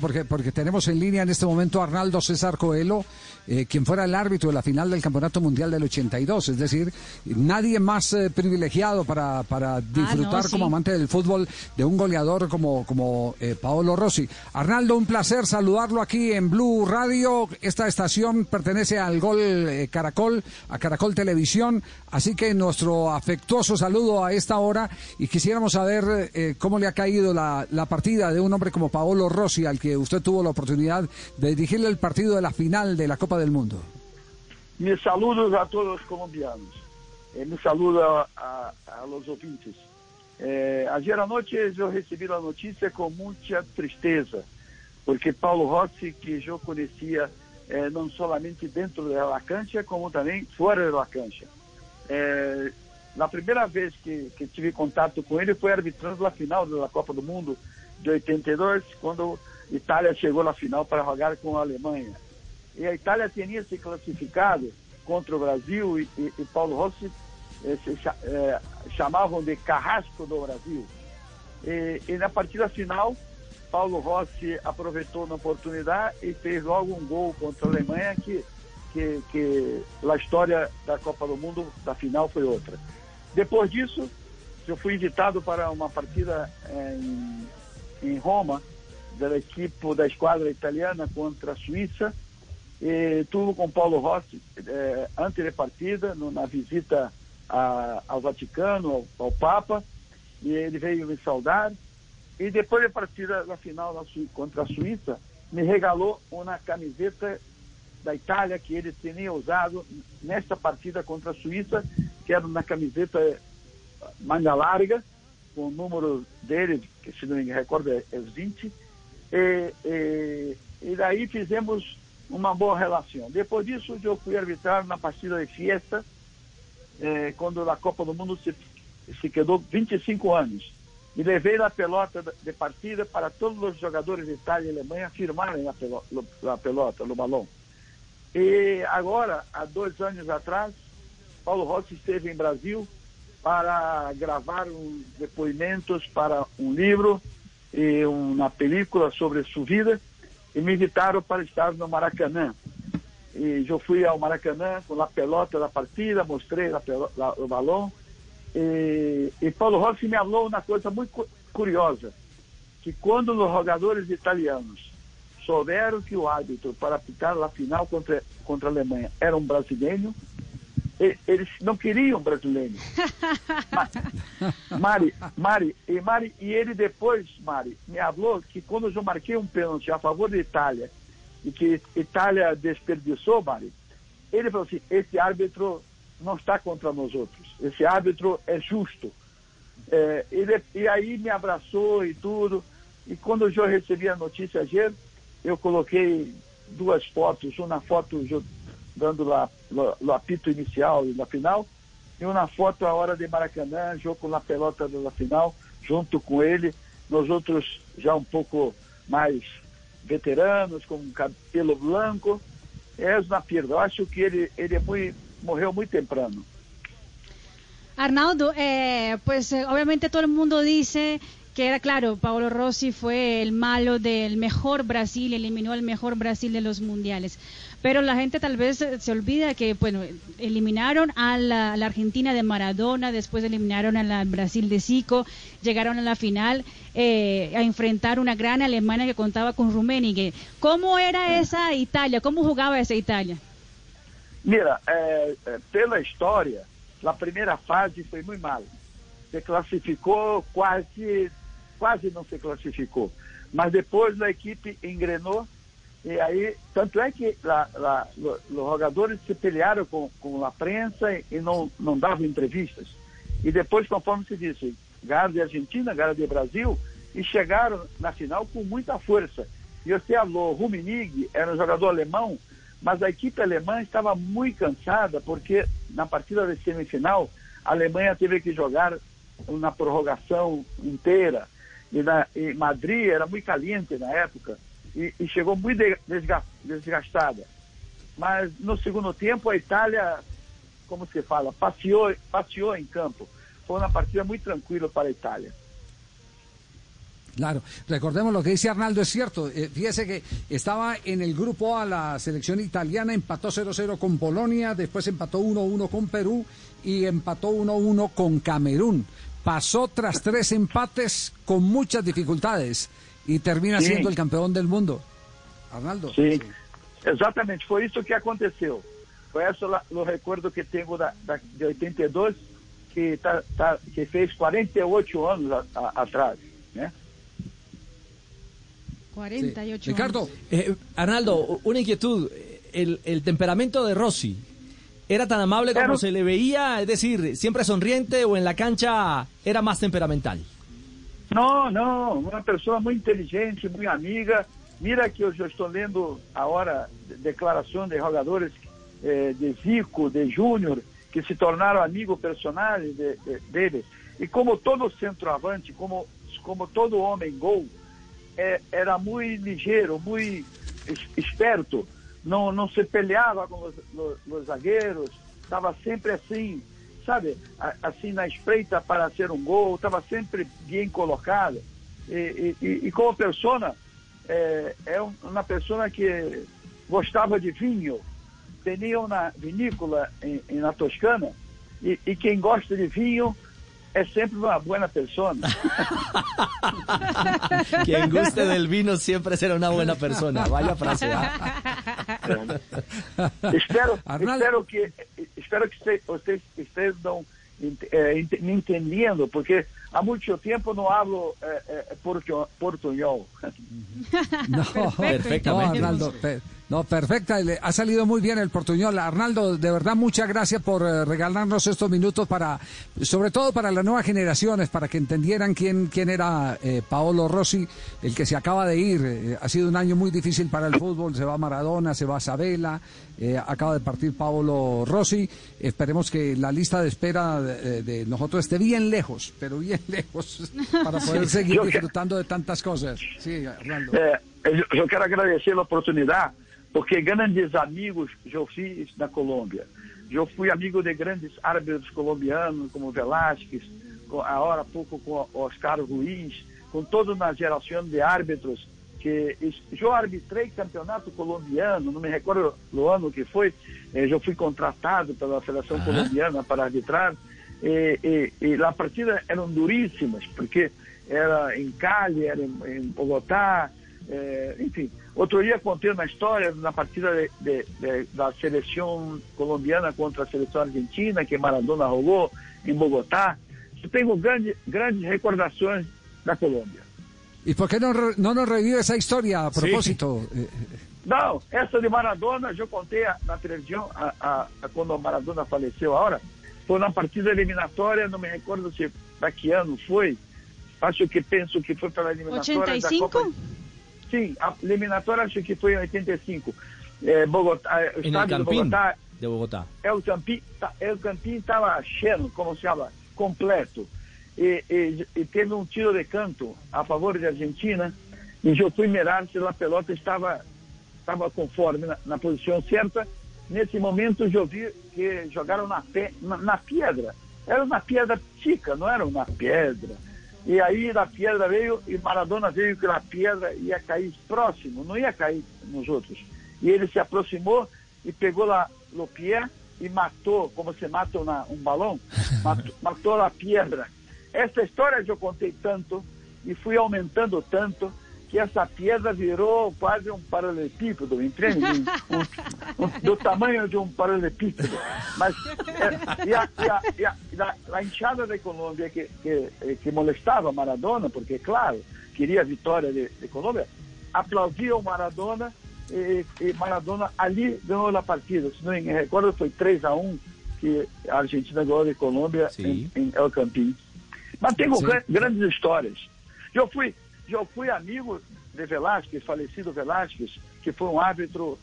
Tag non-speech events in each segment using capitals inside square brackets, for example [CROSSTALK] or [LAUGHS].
Porque, porque tenemos en línea en este momento a Arnaldo César Coelho, eh, quien fuera el árbitro de la final del Campeonato Mundial del 82. Es decir, nadie más eh, privilegiado para, para disfrutar sí. como amante del fútbol de un goleador como, como eh, Paolo Rossi. Arnaldo, un placer saludarlo aquí en Blue Radio. Esta estación pertenece al Gol Caracol, a Caracol Televisión. Así que nuestro afectuoso saludo a esta hora y quisiéramos saber cómo le ha caído la, la partida de un hombre como Paolo Rossi, al que usted tuvo la oportunidad de dirigirle el partido de la final de la Copa del Mundo. Mis saludos a todos los colombianos. Eh, me saludo a, a, a los ouvintes. Eh, ayer anoche eu recebi a notícia com muita tristeza, porque Paulo Rossi, que eu conhecia eh, não somente dentro da cancha, como também fora da cancha. Na primeira vez que, que tive contato com ele foi arbitrando a final da Copa do Mundo de 82, quando Itália chegou na final para jogar com a Alemanha. E a Itália tinha se classificado contra o Brasil e, e, e Paulo Rossi eh, se eh, chamavam de Carrasco do Brasil. E, e na partida final, Paulo Rossi aproveitou na oportunidade e fez logo um gol contra a Alemanha que, que, que a história da Copa do Mundo da final foi outra. Depois disso, eu fui invitado para uma partida eh, em, em Roma da equipe da esquadra italiana contra a Suíça e tudo com Paulo Rossi eh, antes da partida, no- na visita a- ao Vaticano, ao, ao Papa, e ele veio me saudar. E depois da partida da final da contra a Suíça, me regalou uma camiseta da Itália que ele tinha usado nesta partida contra a Suíça, que era uma camiseta manga larga, com o número dele, que se não me recordo é, é 20, e, e, e daí fizemos uma boa relação. Depois disso, eu fui arbitrar na partida de Fiesta, eh, quando a Copa do Mundo se, se quedou 25 anos. E levei a pelota de partida para todos os jogadores de Itália e Alemanha firmarem a pelota, a pelota no balão. E agora, há dois anos atrás, Paulo Rossi esteve em Brasil para gravar uns depoimentos para um livro e uma película sobre sua vida e me invitaram para estar no Maracanã. E eu fui ao Maracanã com a pelota da partida, mostrei a pelo- la- o balão e, e Paulo Rossi me falou uma coisa muito cu- curiosa, que quando os jogadores italianos souberam que o árbitro para apitar a final contra, contra a Alemanha era um brasileiro, eles não queriam brasileiro. [LAUGHS] Ma- Mari, Mari, e Mari, e ele depois, Mari, me falou que quando eu marquei um pênalti a favor da Itália e que Itália desperdiçou, Mari, ele falou assim: esse árbitro não está contra nós outros, esse árbitro é justo. É, ele, e aí me abraçou e tudo. E quando eu recebi a notícia ayer, eu coloquei duas fotos, uma foto dando lá o apito inicial e na final, e uma foto a hora de Maracanã, jogo na pelota da final, junto com ele, nós outros já um pouco mais veteranos, com cabelo branco, é uma perda. Eu acho que ele, ele é muito, morreu muito temprano. Arnaldo, eh, pues eh, obviamente todo el mundo dice que era claro, Paolo Rossi fue el malo del mejor Brasil, eliminó al mejor Brasil de los mundiales. Pero la gente tal vez eh, se olvida que, bueno, eliminaron a la, Argentina de Maradona, después eliminaron a la Brasil de Zico, llegaron a la final eh, a enfrentar una gran Alemania que contaba con Rummenigge. ¿Cómo era esa Italia? ¿Cómo jugaba esa Italia? Mira, é, é, pela história, a primeira fase foi muito mal. Se classificou quase, quase não se classificou. Mas depois a equipe engrenou e aí, tanto é que os jogadores se pelearam com, com a prensa e, e não, não davam entrevistas. E depois, conforme se disse, ganharam de Argentina, ganharam de Brasil e chegaram na final com muita força. E você falou, Rummenigge era um jogador alemão, mas a equipe alemã estava muito cansada porque na partida de semifinal a Alemanha teve que jogar na prorrogação inteira e, na, Madrid era muito caliente na época e, e chegou muito desgastada. Mas no segundo tempo a Itália, como se fala, passeou, passeou em campo. Foi uma partida muito tranquila para a Itália. Claro, recordemos lo que dice Arnaldo, es cierto. Eh, fíjese que estaba en el grupo A la selección italiana, empató 0-0 con Polonia, después empató 1-1 con Perú y empató 1-1 con Camerún. Pasó tras tres empates con muchas dificultades y termina Sí. siendo el campeón del mundo. Arnaldo. Sim, exatamente, foi isso que aconteceu. Foi esse o recuerdo que tenho da, da, de 82, que, tá, tá, que fez 48 anos a, a, atrás. Né? 48 Ricardo. años. Eh, Arnaldo, una inquietud. El, el temperamento de Rossi era tan amable como Pero- se le veía, es decir, siempre sonriente o en la cancha era más temperamental. Não, não, uma pessoa muito inteligente, muito amiga. Mira que eu já estou lendo agora de- declaração de jogadores eh, de Zico, de Júnior, que se tornaram amigos personagens de, de, dele. E como todo centroavante, como, como todo homem gol, eh, era muito ligeiro, muito es- esperto. Não, não se peleava com os, os- os zagueiros, estava sempre assim, sabe, assim na espreita para ser um gol, estava sempre bem colocado. E, e, e- como pessoa, é, é um- uma pessoa que gostava de vinho, tinha uma vinícola em, em- na Toscana, e, e quem gosta de vinho é sempre uma boa pessoa. [LAUGHS] Quien guste del vino siempre será una buena persona. Vaya frase. ¿ah? [LAUGHS] espero, Arnaldo. espero que espero que vocês estejam ent- eh, ent- me entendendo, porque há muito tempo não hablo eh, eh, portu- portuñol. No, [LAUGHS] Perfectamente. no, Arnaldo, pe- no, perfecta, ha salido muy bien el portuñol. Arnaldo, de verdad, muchas gracias por eh, regalarnos estos minutos para, sobre todo para las nuevas generaciones, para que entendieran quién, quién era eh, Paolo Rossi, el que se acaba de ir. Eh, ha sido un año muy difícil para el fútbol, se va Maradona, se va Sabela, eh, acaba de partir Paolo Rossi. Esperemos que la lista de espera de, de nosotros esté bien lejos, pero bien [LAUGHS] lejos, para poder seguir Yo disfrutando de tantas cosas. Sí, Arnaldo. Eu quero agradecer a oportunidade, porque grandes amigos eu fiz na Colômbia. Eu fui amigo de grandes árbitros colombianos, como Velázquez, com, agora há pouco com Oscar Ruiz, com toda uma geração de árbitros que eu arbitrei campeonato colombiano, não me recordo o ano que foi, eh, eu fui contratado pela seleção colombiana para arbitrar, e, e, e a partida eram duríssimas, porque era em Cali, era em, em Bogotá, eh, enfim. Outro dia contei uma história na partida de, de, de, da seleção colombiana contra a seleção argentina, que Maradona rolou em Bogotá. Eu tenho grande, grandes recordações da Colômbia. ¿Y por no, re- no nos revive esa historia a propósito? Eh, Não, essa de Maradona, eu contei a- na televisão a, a, a quando o Maradona faleceu agora. Foi na partida eliminatória, não me recordo se para que ano foi. Acho que penso que foi pela eliminatória da 85? Copa. Sim, a eliminatória acho que foi em 85. É, Bogotá, o En el estádio de Bogotá, de Bogotá. El Campín, tá- El Campín estava cheio, como se chama, completo. E, e, e teve um tiro de canto a favor da Argentina e eu fui mirar se a pelota estava estava conforme na, na posição certa. Nesse momento eu vi que jogaram na, pe, na, na pedra. Era uma pedra chica, não era uma pedra. E aí da pedra veio e Maradona veio que a pedra ia cair próximo, não ia cair nos outros. E ele se aproximou e pegou lá pé e matou, como se mata uma, um balão, [LAUGHS] matou, matou a pedra. Essa história eu contei tanto e fui aumentando tanto que essa pedra virou quase um paralelepípedo, entende? Um, um, do tamanho de um paralelepípedo. Mas é, e, a, e, a, e, a, a, a enxada da Colômbia que, que, que molestava Maradona, porque, claro, queria a vitória de, de Colômbia, aplaudia o Maradona e, e Maradona ali ganhou a partida. Se não me recordo, foi 3 a 1 que a Argentina ganhou de Colômbia em, em El Campín. Mas gran- grandes histórias. Eu fui, eu fui amigo de Velázquez, falecido Velázquez, que foi um árbitro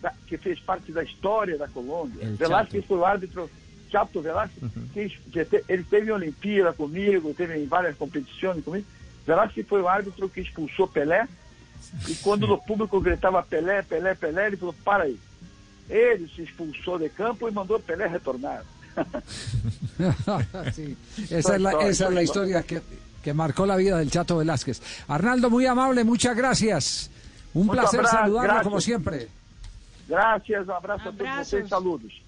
da, que fez parte da história da Colômbia. El Velázquez Chato. foi o árbitro, Chato Velázquez, que, que te- ele teve em Olimpíada comigo, teve em várias competições comigo. Velázquez foi o árbitro que expulsou Pelé, e quando no público gritava Pelé, Pelé, Pelé, ele falou, para aí. Ele se expulsou de campo e mandou Pelé retornar. Sí, esa es la, esa es la historia que, que marcó la vida del Chato Velázquez. Arnaldo, muy amable, muchas gracias. Un placer saludarlo gracias. como siempre. Graças, um abraço a todos vocês, saludos.